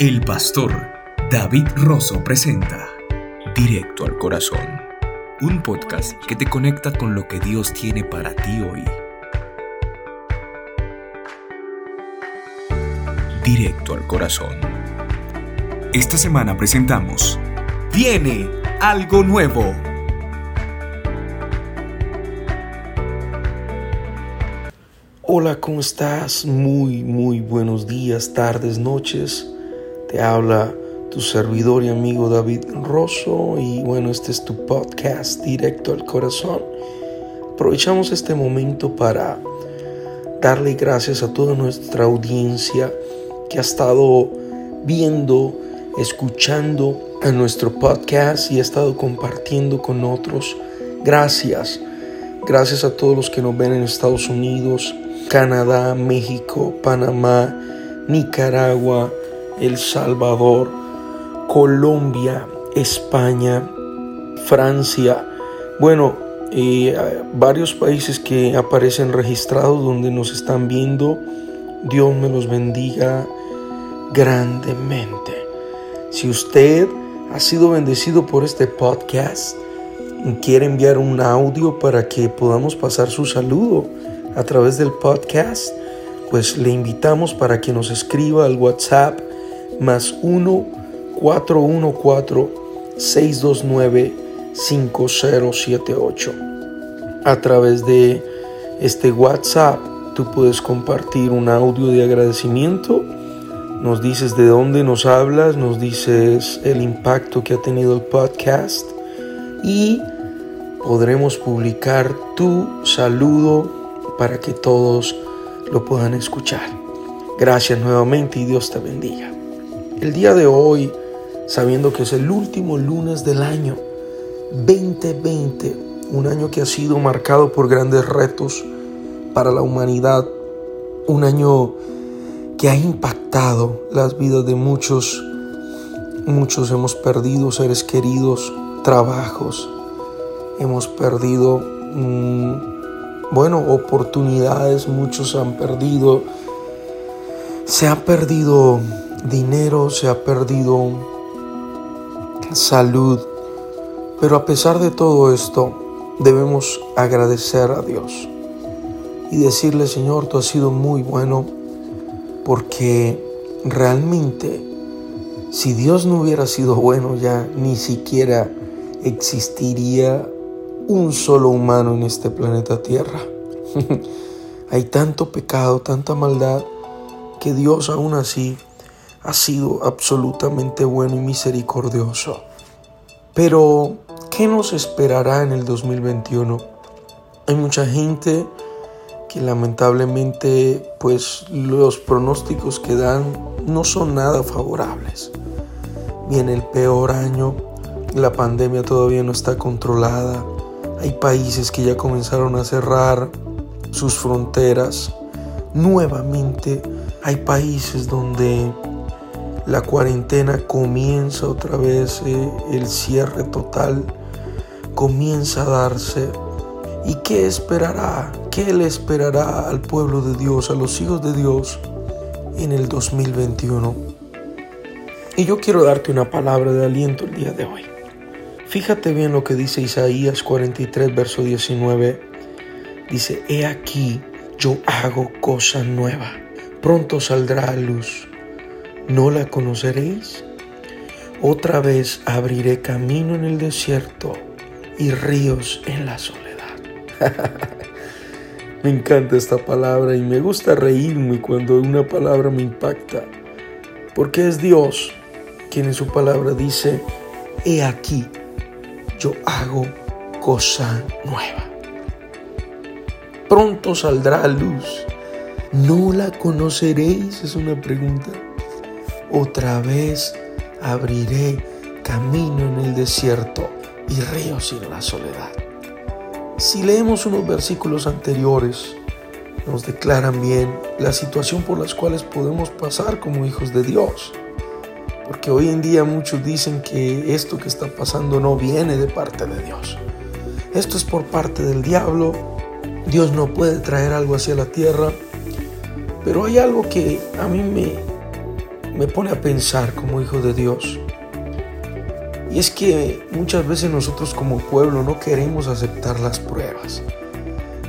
El pastor David Rosso presenta Directo al Corazón, un podcast que te conecta con lo que Dios tiene para ti hoy. Directo al Corazón. Esta semana presentamos Viene algo nuevo. Hola, ¿cómo estás? Muy, muy buenos días, tardes, noches. Te habla tu servidor y amigo David Rosso y bueno, este es tu podcast directo al corazón. Aprovechamos este momento para darle gracias a toda nuestra audiencia que ha estado viendo, escuchando a nuestro podcast y ha estado compartiendo con otros. Gracias. Gracias a todos los que nos ven en Estados Unidos, Canadá, México, Panamá, Nicaragua, el Salvador, Colombia, España, Francia, bueno, eh, varios países que aparecen registrados donde nos están viendo. Dios me los bendiga grandemente. Si usted ha sido bendecido por este podcast quiere enviar un audio para que podamos pasar su saludo a través del podcast, pues le invitamos para que nos escriba al WhatsApp más 1 414 629 5078. A través de este WhatsApp tú puedes compartir un audio de agradecimiento. Nos dices de dónde nos hablas, nos dices el impacto que ha tenido el podcast y podremos publicar tu saludo para que todos lo puedan escuchar. Gracias nuevamente y Dios te bendiga. El día de hoy, sabiendo que es el último lunes del año 2020, un año que ha sido marcado por grandes retos para la humanidad, un año que ha impactado las vidas de muchos, muchos hemos perdido seres queridos, trabajos, hemos perdido, mmm, bueno, oportunidades, muchos han perdido, se ha perdido dinero, se ha perdido salud. Pero a pesar de todo esto, debemos agradecer a Dios y decirle, Señor, tú has sido muy bueno porque realmente si Dios no hubiera sido bueno ya ni siquiera existiría un solo humano en este planeta Tierra. Hay tanto pecado, tanta maldad, que Dios aún así ha sido absolutamente bueno y misericordioso. Pero, ¿qué nos esperará en el 2021? Hay mucha gente que lamentablemente pues los pronósticos que dan no son nada favorables. Viene el peor año, la pandemia todavía no está controlada, hay países que ya comenzaron a cerrar sus fronteras. Nuevamente hay países donde la cuarentena comienza otra vez, eh, el cierre total comienza a darse. ¿Y qué esperará? ¿Qué le esperará al pueblo de Dios, a los hijos de Dios en el 2021? Y yo quiero darte una palabra de aliento el día de hoy. Fíjate bien lo que dice Isaías 43, verso 19. Dice, he aquí, yo hago cosa nueva. Pronto saldrá a luz ¿No la conoceréis? Otra vez abriré camino en el desierto y ríos en la soledad. me encanta esta palabra y me gusta reírme cuando una palabra me impacta, porque es Dios quien en su palabra dice, he aquí, yo hago cosa nueva. Pronto saldrá a luz. ¿No la conoceréis? Es una pregunta otra vez abriré camino en el desierto y ríos en la soledad. Si leemos unos versículos anteriores, nos declaran bien la situación por las cuales podemos pasar como hijos de Dios. Porque hoy en día muchos dicen que esto que está pasando no viene de parte de Dios. Esto es por parte del diablo. Dios no puede traer algo hacia la tierra. Pero hay algo que a mí me, me pone a pensar como hijo de Dios. Y es que muchas veces nosotros como pueblo no queremos aceptar las pruebas,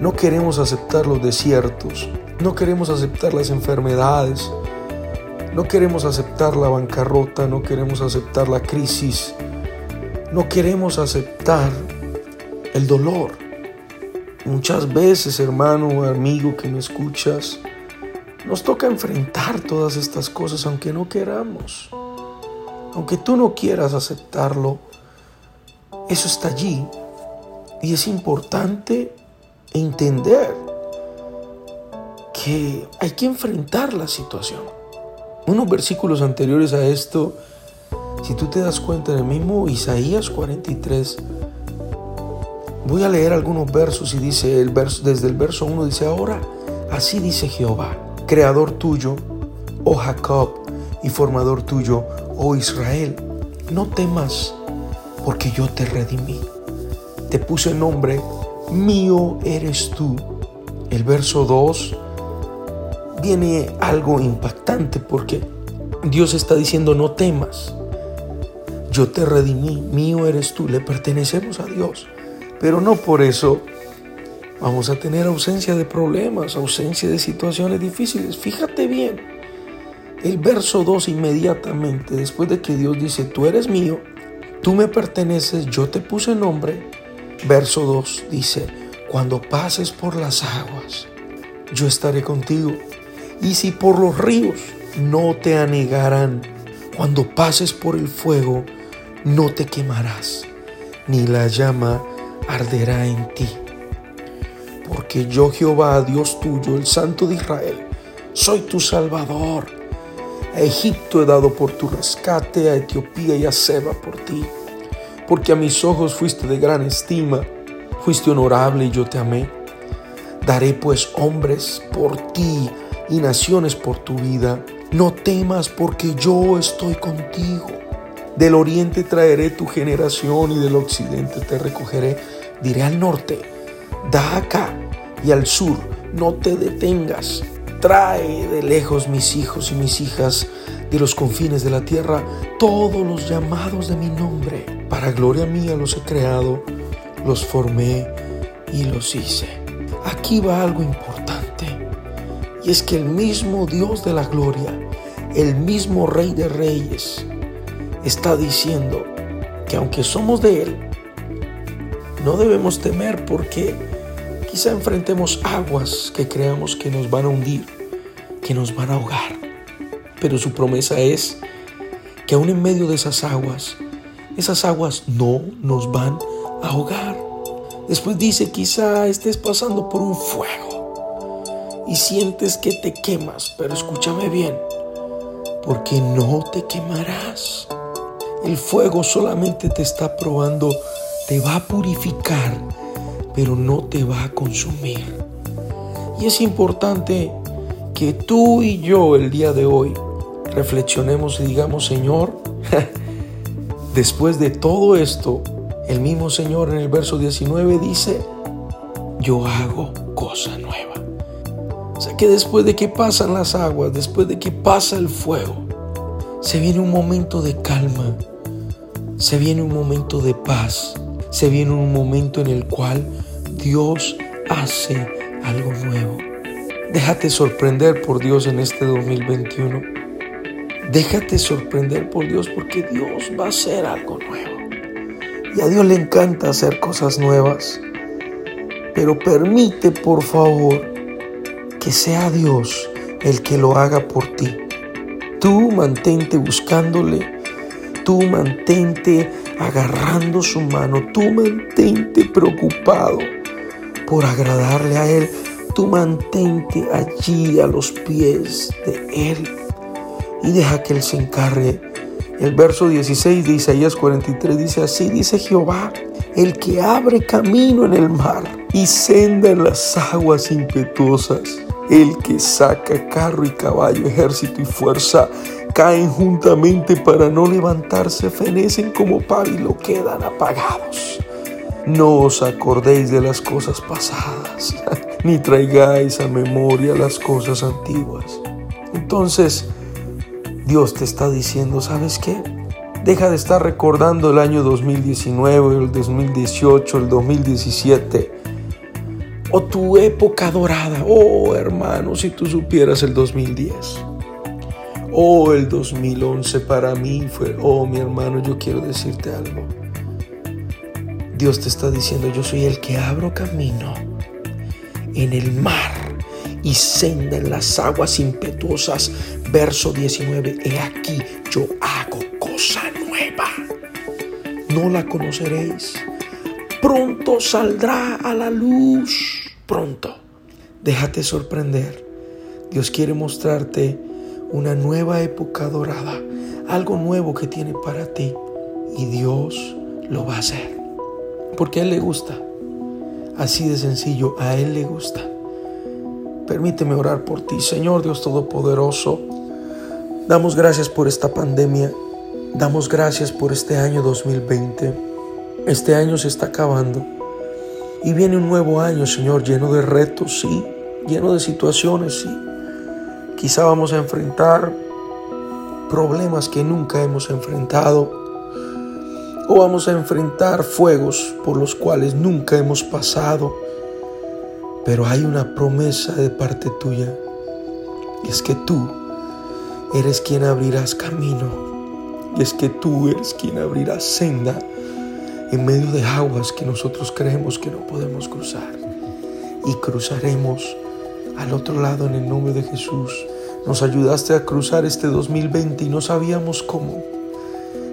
no queremos aceptar los desiertos, no queremos aceptar las enfermedades, no queremos aceptar la bancarrota, no queremos aceptar la crisis, no queremos aceptar el dolor. Muchas veces, hermano amigo que me escuchas, nos toca enfrentar todas estas cosas aunque no queramos. Aunque tú no quieras aceptarlo, eso está allí. Y es importante entender que hay que enfrentar la situación. Unos versículos anteriores a esto, si tú te das cuenta en el mismo Isaías 43, voy a leer algunos versos y dice el verso, desde el verso 1 dice, ahora así dice Jehová, creador tuyo, oh Jacob, y formador tuyo, oh Israel, no temas, porque yo te redimí. Te puse nombre, mío eres tú. El verso 2 viene algo impactante porque Dios está diciendo, no temas. Yo te redimí, mío eres tú, le pertenecemos a Dios. Pero no por eso vamos a tener ausencia de problemas, ausencia de situaciones difíciles. Fíjate bien, el verso 2 inmediatamente, después de que Dios dice, tú eres mío, tú me perteneces, yo te puse nombre. Verso 2 dice, cuando pases por las aguas, yo estaré contigo. Y si por los ríos, no te anegarán. Cuando pases por el fuego, no te quemarás, ni la llama arderá en ti. Porque yo Jehová, Dios tuyo, el Santo de Israel, soy tu Salvador a Egipto he dado por tu rescate, a Etiopía y a Seba por ti. Porque a mis ojos fuiste de gran estima, fuiste honorable y yo te amé. Daré pues hombres por ti y naciones por tu vida. No temas porque yo estoy contigo. Del oriente traeré tu generación y del occidente te recogeré. Diré al norte, da acá y al sur, no te detengas Trae de lejos mis hijos y mis hijas de los confines de la tierra, todos los llamados de mi nombre. Para gloria mía los he creado, los formé y los hice. Aquí va algo importante, y es que el mismo Dios de la gloria, el mismo Rey de Reyes, está diciendo que aunque somos de Él, no debemos temer porque Quizá enfrentemos aguas que creamos que nos van a hundir, que nos van a ahogar. Pero su promesa es que aún en medio de esas aguas, esas aguas no nos van a ahogar. Después dice, quizá estés pasando por un fuego y sientes que te quemas, pero escúchame bien, porque no te quemarás. El fuego solamente te está probando, te va a purificar pero no te va a consumir. Y es importante que tú y yo el día de hoy reflexionemos y digamos, Señor, después de todo esto, el mismo Señor en el verso 19 dice, yo hago cosa nueva. O sea que después de que pasan las aguas, después de que pasa el fuego, se viene un momento de calma, se viene un momento de paz, se viene un momento en el cual Dios hace algo nuevo. Déjate sorprender por Dios en este 2021. Déjate sorprender por Dios porque Dios va a hacer algo nuevo. Y a Dios le encanta hacer cosas nuevas. Pero permite, por favor, que sea Dios el que lo haga por ti. Tú mantente buscándole. Tú mantente agarrando su mano. Tú mantente preocupado por agradarle a Él, tú mantente allí a los pies de Él y deja que Él se encargue. El verso 16 de Isaías 43 dice así, dice Jehová, el que abre camino en el mar y senda en las aguas impetuosas, el que saca carro y caballo, ejército y fuerza, caen juntamente para no levantarse, fenecen como pábilo, quedan apagados. No os acordéis de las cosas pasadas, ni traigáis a memoria las cosas antiguas. Entonces, Dios te está diciendo, ¿sabes qué? Deja de estar recordando el año 2019, el 2018, el 2017 o tu época dorada. Oh, hermano, si tú supieras el 2010. Oh, el 2011 para mí fue, oh, mi hermano, yo quiero decirte algo. Dios te está diciendo, yo soy el que abro camino en el mar y senda en las aguas impetuosas. Verso 19, he aquí, yo hago cosa nueva. No la conoceréis. Pronto saldrá a la luz. Pronto. Déjate sorprender. Dios quiere mostrarte una nueva época dorada, algo nuevo que tiene para ti. Y Dios lo va a hacer. Porque a Él le gusta. Así de sencillo, a Él le gusta. Permíteme orar por ti, Señor Dios Todopoderoso. Damos gracias por esta pandemia. Damos gracias por este año 2020. Este año se está acabando. Y viene un nuevo año, Señor, lleno de retos, sí. Lleno de situaciones, sí. Quizá vamos a enfrentar problemas que nunca hemos enfrentado. O vamos a enfrentar fuegos por los cuales nunca hemos pasado. Pero hay una promesa de parte tuya. Y es que tú eres quien abrirás camino. Y es que tú eres quien abrirás senda en medio de aguas que nosotros creemos que no podemos cruzar. Y cruzaremos al otro lado en el nombre de Jesús. Nos ayudaste a cruzar este 2020 y no sabíamos cómo.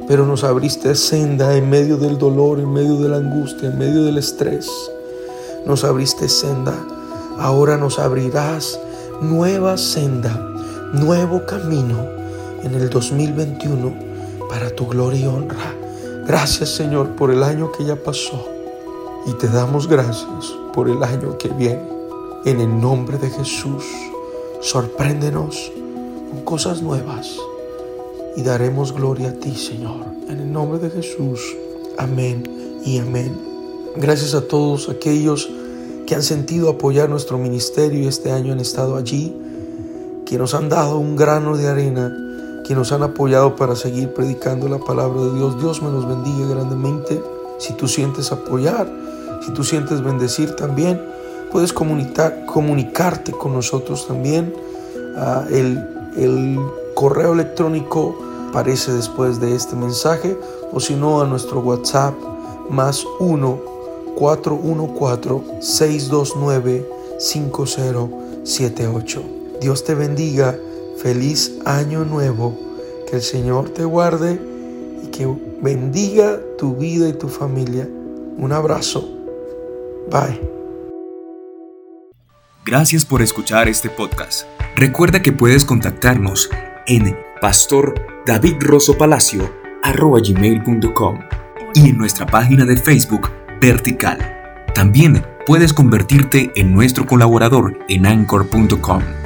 Pero nos abriste senda en medio del dolor, en medio de la angustia, en medio del estrés nos abriste senda, ahora nos abrirás nueva senda, nuevo camino en el 2021 para tu gloria y honra. Gracias Señor por el año que ya pasó y te damos gracias por el año que viene. En el nombre de Jesús, sorpréndenos con cosas nuevas y daremos gloria a ti Señor. En el nombre de Jesús, amén y amén. Gracias a todos aquellos que han sentido apoyar nuestro ministerio y este año han estado allí, que nos han dado un grano de arena, que nos han apoyado para seguir predicando la palabra de Dios. Dios me los bendiga grandemente. Si tú sientes apoyar, si tú sientes bendecir también, puedes comunicar, comunicarte con nosotros también. Ah, el, el correo electrónico aparece después de este mensaje o si no a nuestro WhatsApp más uno 414-629-5078. Dios te bendiga, feliz año nuevo, que el Señor te guarde y que bendiga tu vida y tu familia. Un abrazo. Bye. Gracias por escuchar este podcast. Recuerda que puedes contactarnos en pastordavidrosopalacio.com y en nuestra página de Facebook vertical. También puedes convertirte en nuestro colaborador en anchor.com.